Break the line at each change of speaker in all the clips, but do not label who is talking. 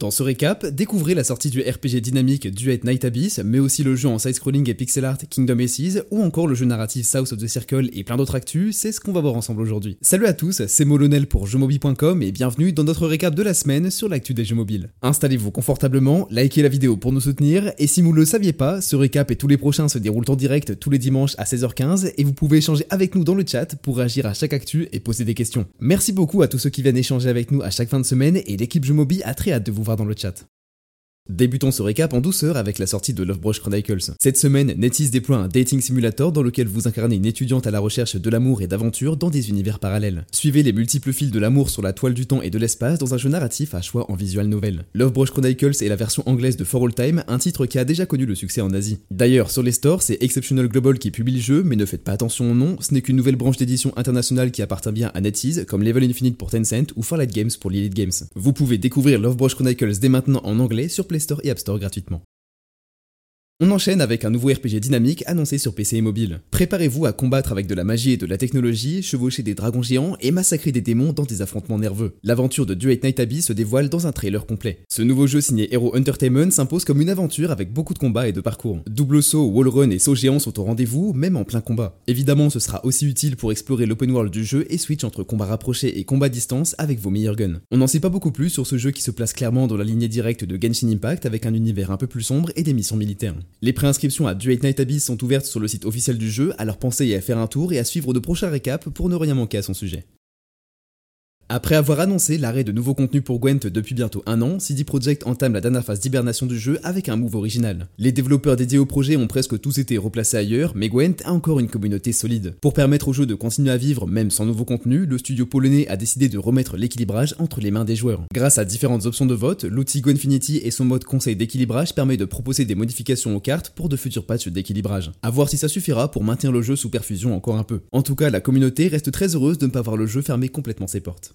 Dans ce récap, découvrez la sortie du RPG dynamique Duet Night Abyss, mais aussi le jeu en side-scrolling et pixel art Kingdom Aces, ou encore le jeu narratif South of the Circle et plein d'autres actus, c'est ce qu'on va voir ensemble aujourd'hui. Salut à tous, c'est Molonel pour jeuxmobile.com et bienvenue dans notre récap de la semaine sur l'actu des jeux mobiles. Installez-vous confortablement, likez la vidéo pour nous soutenir, et si vous ne le saviez pas, ce récap et tous les prochains se déroulent en direct tous les dimanches à 16h15, et vous pouvez échanger avec nous dans le chat pour réagir à chaque actu et poser des questions. Merci beaucoup à tous ceux qui viennent échanger avec nous à chaque fin de semaine, et l'équipe Jeux Mobile a très hâte de vous dans le chat. Débutons ce récap en douceur avec la sortie de Love Brush Chronicles. Cette semaine, NetEase déploie un dating simulator dans lequel vous incarnez une étudiante à la recherche de l'amour et d'aventure dans des univers parallèles. Suivez les multiples fils de l'amour sur la toile du temps et de l'espace dans un jeu narratif à choix en visual novel. Love Brush Chronicles est la version anglaise de For All Time, un titre qui a déjà connu le succès en Asie. D'ailleurs, sur les stores, c'est Exceptional Global qui publie le jeu, mais ne faites pas attention au nom, ce n'est qu'une nouvelle branche d'édition internationale qui appartient bien à NetEase, comme Level Infinite pour Tencent ou Farlight Games pour Lilith Games. Vous pouvez découvrir Love Brush Chronicles dès maintenant en anglais sur Store et App Store gratuitement. On enchaîne avec un nouveau RPG dynamique annoncé sur PC et mobile. Préparez-vous à combattre avec de la magie et de la technologie, chevaucher des dragons géants et massacrer des démons dans des affrontements nerveux. L'aventure de Duet Night Abbey se dévoile dans un trailer complet. Ce nouveau jeu signé Hero Entertainment s'impose comme une aventure avec beaucoup de combats et de parcours. Double saut, wall run et saut géant sont au rendez-vous, même en plein combat. Évidemment, ce sera aussi utile pour explorer l'open world du jeu et switch entre combat rapproché et combat distance avec vos meilleurs guns. On n'en sait pas beaucoup plus sur ce jeu qui se place clairement dans la lignée directe de Genshin Impact avec un univers un peu plus sombre et des missions militaires. Les préinscriptions à Duet Night Abyss sont ouvertes sur le site officiel du jeu, alors pensez à faire un tour et à suivre de prochains récaps pour ne rien manquer à son sujet. Après avoir annoncé l'arrêt de nouveaux contenus pour Gwent depuis bientôt un an, CD Projekt entame la dernière phase d'hibernation du jeu avec un move original. Les développeurs dédiés au projet ont presque tous été replacés ailleurs, mais Gwent a encore une communauté solide. Pour permettre au jeu de continuer à vivre même sans nouveaux contenus, le studio polonais a décidé de remettre l'équilibrage entre les mains des joueurs. Grâce à différentes options de vote, l'outil Gwenfinity et son mode conseil d'équilibrage permet de proposer des modifications aux cartes pour de futurs patchs d'équilibrage. A voir si ça suffira pour maintenir le jeu sous perfusion encore un peu. En tout cas, la communauté reste très heureuse de ne pas voir le jeu fermer complètement ses portes.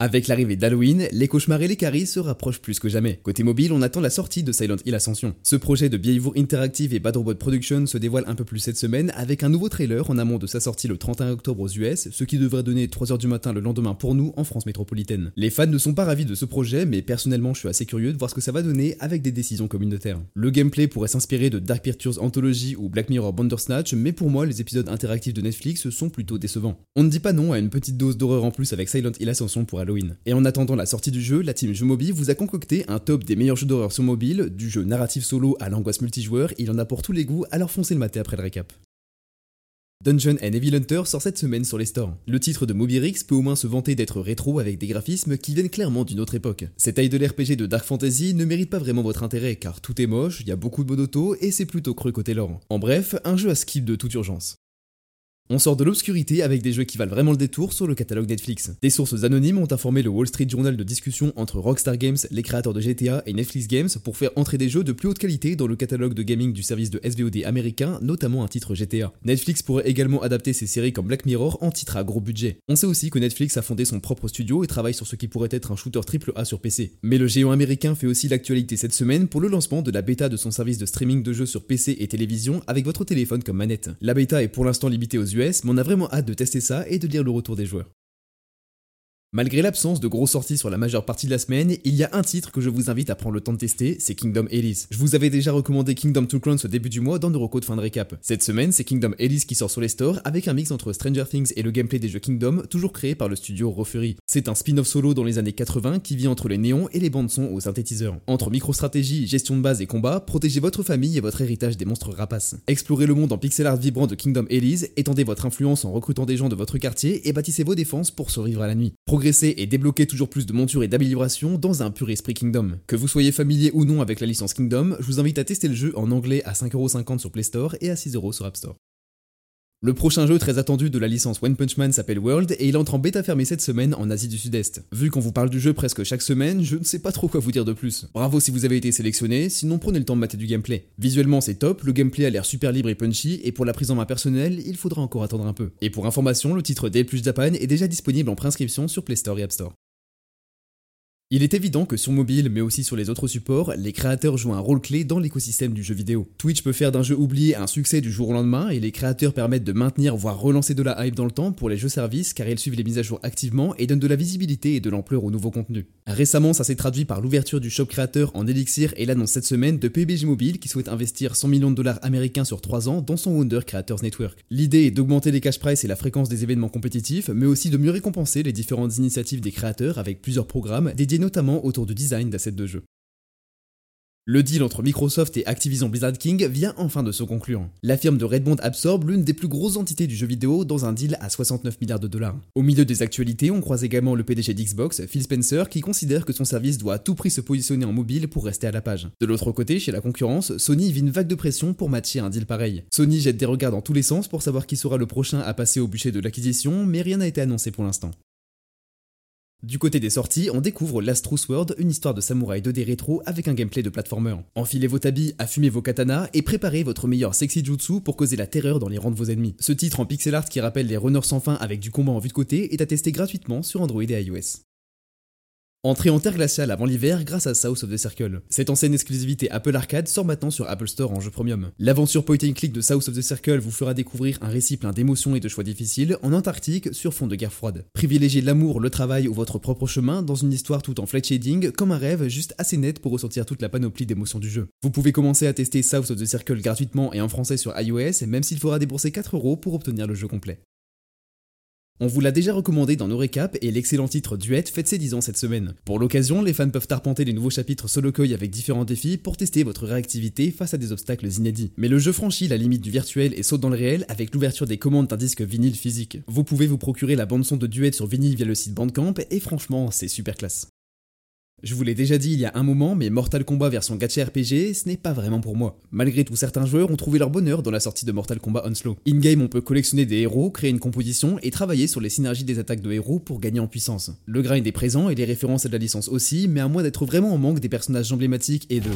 Avec l'arrivée d'Halloween, les cauchemars et les caries se rapprochent plus que jamais. Côté mobile, on attend la sortie de Silent Hill Ascension. Ce projet de Behavior Interactive et Bad Robot Production se dévoile un peu plus cette semaine avec un nouveau trailer en amont de sa sortie le 31 octobre aux US, ce qui devrait donner 3h du matin le lendemain pour nous en France métropolitaine. Les fans ne sont pas ravis de ce projet, mais personnellement je suis assez curieux de voir ce que ça va donner avec des décisions communautaires. Le gameplay pourrait s'inspirer de Dark Pictures Anthology ou Black Mirror Bandersnatch, mais pour moi les épisodes interactifs de Netflix sont plutôt décevants. On ne dit pas non à une petite dose d'horreur en plus avec Silent Hill Ascension pour et en attendant la sortie du jeu, la team Jeux Mobile vous a concocté un top des meilleurs jeux d'horreur sur mobile, du jeu narratif solo à l'angoisse multijoueur, il en a pour tous les goûts, alors foncez le maté après le récap. Dungeon and Evil Hunter sort cette semaine sur les stores. Le titre de Mobirix peut au moins se vanter d'être rétro avec des graphismes qui viennent clairement d'une autre époque. Cette idle RPG de Dark Fantasy ne mérite pas vraiment votre intérêt car tout est moche, il y a beaucoup de monoto et c'est plutôt creux côté lore. En bref, un jeu à skip de toute urgence. On sort de l'obscurité avec des jeux qui valent vraiment le détour sur le catalogue Netflix. Des sources anonymes ont informé le Wall Street Journal de discussion entre Rockstar Games, les créateurs de GTA et Netflix Games pour faire entrer des jeux de plus haute qualité dans le catalogue de gaming du service de SVOD américain, notamment un titre GTA. Netflix pourrait également adapter ses séries comme Black Mirror en titre à gros budget. On sait aussi que Netflix a fondé son propre studio et travaille sur ce qui pourrait être un shooter AAA sur PC. Mais le géant américain fait aussi l'actualité cette semaine pour le lancement de la bêta de son service de streaming de jeux sur PC et télévision avec votre téléphone comme manette. La bêta est pour l'instant limitée aux US, mais on a vraiment hâte de tester ça et de lire le retour des joueurs. Malgré l'absence de grosses sorties sur la majeure partie de la semaine, il y a un titre que je vous invite à prendre le temps de tester, c'est Kingdom Alice. Je vous avais déjà recommandé Kingdom Two Crowns au début du mois dans nos recos de fin de récap. Cette semaine, c'est Kingdom Alice qui sort sur les stores avec un mix entre Stranger Things et le gameplay des jeux Kingdom, toujours créé par le studio Rofury. C'est un spin-off solo dans les années 80 qui vit entre les néons et les bandes son au synthétiseur. Entre micro-stratégie, gestion de base et combat, protégez votre famille et votre héritage des monstres rapaces. Explorez le monde en pixel art vibrant de Kingdom Alice, étendez votre influence en recrutant des gens de votre quartier et bâtissez vos défenses pour survivre à la nuit. Progressez et débloquez toujours plus de montures et d'améliorations dans un pur esprit Kingdom. Que vous soyez familier ou non avec la licence Kingdom, je vous invite à tester le jeu en anglais à 5,50€ sur Play Store et à 6€ sur App Store. Le prochain jeu très attendu de la licence One Punch Man s'appelle World et il entre en bêta fermée cette semaine en Asie du Sud-Est. Vu qu'on vous parle du jeu presque chaque semaine, je ne sais pas trop quoi vous dire de plus. Bravo si vous avez été sélectionné, sinon prenez le temps de mater du gameplay. Visuellement c'est top, le gameplay a l'air super libre et punchy et pour la prise en main personnelle, il faudra encore attendre un peu. Et pour information, le titre Day Plus Japan est déjà disponible en préinscription sur Play Store et App Store. Il est évident que sur mobile, mais aussi sur les autres supports, les créateurs jouent un rôle clé dans l'écosystème du jeu vidéo. Twitch peut faire d'un jeu oublié un succès du jour au lendemain et les créateurs permettent de maintenir voire relancer de la hype dans le temps pour les jeux services car ils suivent les mises à jour activement et donnent de la visibilité et de l'ampleur aux nouveaux contenus. Récemment, ça s'est traduit par l'ouverture du shop créateur en Elixir et l'annonce cette semaine de PBG Mobile qui souhaite investir 100 millions de dollars américains sur 3 ans dans son Wonder Creators Network. L'idée est d'augmenter les cash price et la fréquence des événements compétitifs, mais aussi de mieux récompenser les différentes initiatives des créateurs avec plusieurs programmes dédiés notamment autour du design d'assets de jeu. Le deal entre Microsoft et Activision Blizzard King vient enfin de se conclure. La firme de Redmond absorbe l'une des plus grosses entités du jeu vidéo dans un deal à 69 milliards de dollars. Au milieu des actualités, on croise également le PDG d'Xbox, Phil Spencer, qui considère que son service doit à tout prix se positionner en mobile pour rester à la page. De l'autre côté, chez la concurrence, Sony vit une vague de pression pour matcher un deal pareil. Sony jette des regards dans tous les sens pour savoir qui sera le prochain à passer au bûcher de l'acquisition, mais rien n'a été annoncé pour l'instant. Du côté des sorties, on découvre Last True Sword, une histoire de samouraï 2D rétro avec un gameplay de platformer. Enfilez vos tabis, affumez vos katanas et préparez votre meilleur sexy jutsu pour causer la terreur dans les rangs de vos ennemis. Ce titre en pixel art qui rappelle les runners sans fin avec du combat en vue de côté est à tester gratuitement sur Android et iOS. Entrée en terre glaciale avant l'hiver grâce à South of the Circle. Cette ancienne exclusivité Apple Arcade sort maintenant sur Apple Store en jeu premium. L'aventure point and click de South of the Circle vous fera découvrir un récit plein d'émotions et de choix difficiles en Antarctique sur fond de guerre froide. Privilégiez l'amour, le travail ou votre propre chemin dans une histoire tout en flat shading comme un rêve juste assez net pour ressentir toute la panoplie d'émotions du jeu. Vous pouvez commencer à tester South of the Circle gratuitement et en français sur iOS même s'il faudra débourser 4 euros pour obtenir le jeu complet. On vous l'a déjà recommandé dans nos récaps et l'excellent titre Duet fête ses 10 ans cette semaine. Pour l'occasion, les fans peuvent arpenter les nouveaux chapitres solo Solokoi avec différents défis pour tester votre réactivité face à des obstacles inédits. Mais le jeu franchit la limite du virtuel et saute dans le réel avec l'ouverture des commandes d'un disque vinyle physique. Vous pouvez vous procurer la bande son de Duet sur vinyle via le site Bandcamp et franchement, c'est super classe. Je vous l'ai déjà dit il y a un moment, mais Mortal Kombat version gacha RPG, ce n'est pas vraiment pour moi. Malgré tout, certains joueurs ont trouvé leur bonheur dans la sortie de Mortal Kombat Onslow. In-game, on peut collectionner des héros, créer une composition et travailler sur les synergies des attaques de héros pour gagner en puissance. Le grind est présent et les références à la licence aussi, mais à moins d'être vraiment en manque des personnages emblématiques et de...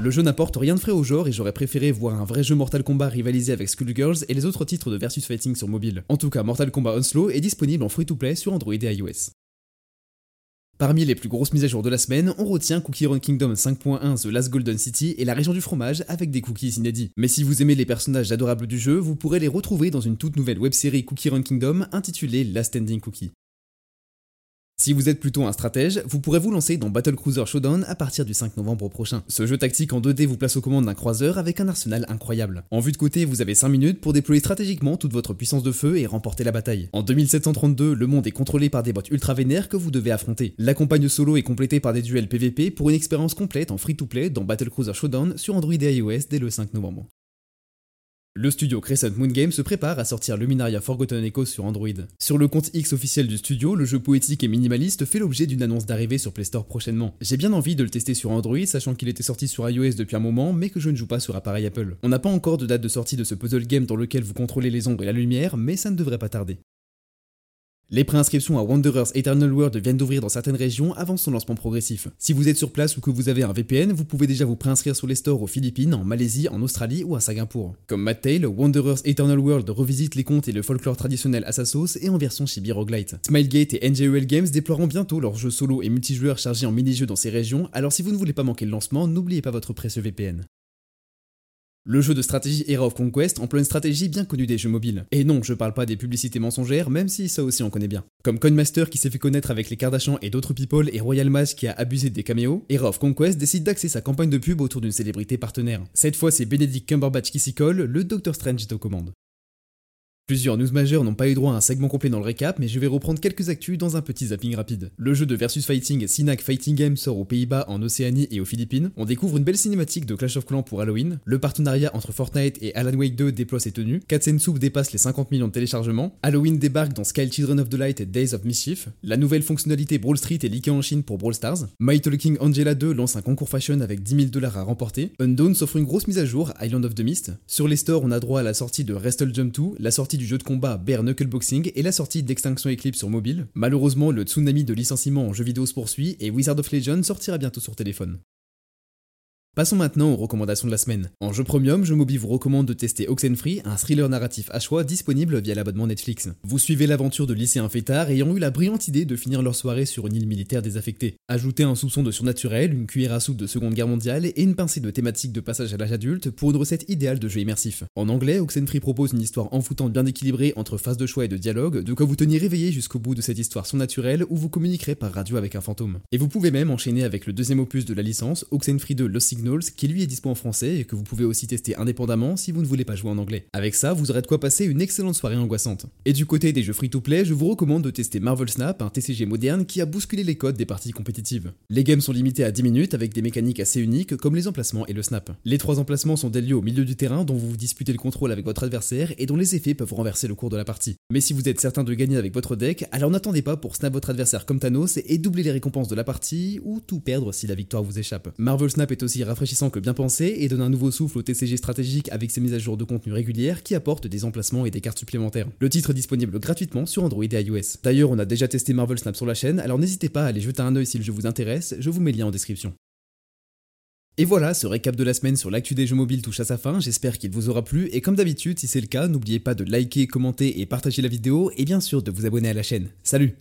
Le jeu n'apporte rien de frais au genre et j'aurais préféré voir un vrai jeu Mortal Kombat rivaliser avec Skullgirls et les autres titres de Versus Fighting sur mobile. En tout cas, Mortal Kombat Onslow est disponible en free-to-play sur Android et iOS. Parmi les plus grosses mises à jour de la semaine, on retient Cookie Run Kingdom 5.1 The Last Golden City et la région du fromage avec des cookies inédits. Mais si vous aimez les personnages adorables du jeu, vous pourrez les retrouver dans une toute nouvelle web-série Cookie Run Kingdom intitulée Last Standing Cookie. Si vous êtes plutôt un stratège, vous pourrez vous lancer dans Battle Cruiser Showdown à partir du 5 novembre prochain. Ce jeu tactique en 2D vous place aux commandes d'un croiseur avec un arsenal incroyable. En vue de côté, vous avez 5 minutes pour déployer stratégiquement toute votre puissance de feu et remporter la bataille. En 2732, le monde est contrôlé par des bots ultra vénères que vous devez affronter. La campagne solo est complétée par des duels PVP pour une expérience complète en free-to-play dans Battle Cruiser Showdown sur Android et iOS dès le 5 novembre. Le studio Crescent Moon Game se prépare à sortir Luminaria Forgotten Echoes sur Android. Sur le compte X officiel du studio, le jeu poétique et minimaliste fait l'objet d'une annonce d'arrivée sur Play Store prochainement. J'ai bien envie de le tester sur Android, sachant qu'il était sorti sur iOS depuis un moment, mais que je ne joue pas sur appareil Apple. On n'a pas encore de date de sortie de ce puzzle game dans lequel vous contrôlez les ombres et la lumière, mais ça ne devrait pas tarder. Les préinscriptions à Wanderers Eternal World viennent d'ouvrir dans certaines régions avant son lancement progressif. Si vous êtes sur place ou que vous avez un VPN, vous pouvez déjà vous préinscrire sur les stores aux Philippines, en Malaisie, en Australie ou à Singapour. Comme Matt Tail, Wanderers Eternal World revisite les contes et le folklore traditionnel à sa sauce et en version chibi roguelite. Smilegate et NJOL Games déploieront bientôt leurs jeux solo et multijoueurs chargés en mini-jeux dans ces régions, alors si vous ne voulez pas manquer le lancement, n'oubliez pas votre précieux VPN. Le jeu de stratégie Era of Conquest emploie une stratégie bien connue des jeux mobiles. Et non, je parle pas des publicités mensongères, même si ça aussi on connaît bien. Comme Coinmaster qui s'est fait connaître avec les Kardashians et d'autres people et Royal Mass qui a abusé des caméos, Era of Conquest décide d'axer sa campagne de pub autour d'une célébrité partenaire. Cette fois c'est Benedict Cumberbatch qui s'y colle, le Doctor Strange est aux commandes. Plusieurs news majeures n'ont pas eu droit à un segment complet dans le récap, mais je vais reprendre quelques actus dans un petit zapping rapide. Le jeu de Versus Fighting Sinac Fighting Game sort aux Pays-Bas, en Océanie et aux Philippines. On découvre une belle cinématique de Clash of Clans pour Halloween. Le partenariat entre Fortnite et Alan Wake 2 déploie ses tenues. Katzen Soup dépasse les 50 millions de téléchargements. Halloween débarque dans Sky Children of the Light et Days of Mischief. La nouvelle fonctionnalité Brawl Street est leakée en Chine pour Brawl Stars. My Talking Angela 2 lance un concours fashion avec 10 000 dollars à remporter. Undawn s'offre une grosse mise à jour, Island of the Mist. Sur les stores, on a droit à la sortie de Wrestle Jump 2, la sortie du jeu de combat Knuckleboxing et la sortie d'Extinction Eclipse sur mobile. Malheureusement, le tsunami de licenciement en jeux vidéo se poursuit et Wizard of Legend sortira bientôt sur téléphone. Passons maintenant aux recommandations de la semaine. En jeu premium, je Mobi vous recommande de tester Oxenfree, un thriller narratif à choix disponible via l'abonnement Netflix. Vous suivez l'aventure de lycéens fêtards ayant eu la brillante idée de finir leur soirée sur une île militaire désaffectée. Ajoutez un soupçon de surnaturel, une cuillère à soupe de Seconde Guerre mondiale et une pincée de thématiques de passage à l'âge adulte pour une recette idéale de jeu immersif. En anglais, Oxenfree propose une histoire envoûtante bien équilibrée entre phase de choix et de dialogue, de quoi vous tenir réveillé jusqu'au bout de cette histoire surnaturelle où vous communiquerez par radio avec un fantôme. Et vous pouvez même enchaîner avec le deuxième opus de la licence, Oxenfree 2 Lost Qui lui est disponible en français et que vous pouvez aussi tester indépendamment si vous ne voulez pas jouer en anglais. Avec ça, vous aurez de quoi passer une excellente soirée angoissante. Et du côté des jeux free-to-play, je vous recommande de tester Marvel Snap, un TCG moderne qui a bousculé les codes des parties compétitives. Les games sont limités à 10 minutes avec des mécaniques assez uniques comme les emplacements et le snap. Les trois emplacements sont des lieux au milieu du terrain dont vous vous disputez le contrôle avec votre adversaire et dont les effets peuvent renverser le cours de la partie. Mais si vous êtes certain de gagner avec votre deck, alors n'attendez pas pour snap votre adversaire comme Thanos et doubler les récompenses de la partie ou tout perdre si la victoire vous échappe. Marvel Snap est aussi rafraîchissant que bien pensé et donne un nouveau souffle au TCG stratégique avec ses mises à jour de contenu régulières qui apportent des emplacements et des cartes supplémentaires. Le titre est disponible gratuitement sur Android et iOS. D'ailleurs, on a déjà testé Marvel Snap sur la chaîne, alors n'hésitez pas à aller jeter un œil si le jeu vous intéresse, je vous mets le lien en description. Et voilà, ce récap de la semaine sur l'actu des jeux mobiles touche à sa fin, j'espère qu'il vous aura plu, et comme d'habitude, si c'est le cas, n'oubliez pas de liker, commenter et partager la vidéo, et bien sûr de vous abonner à la chaîne. Salut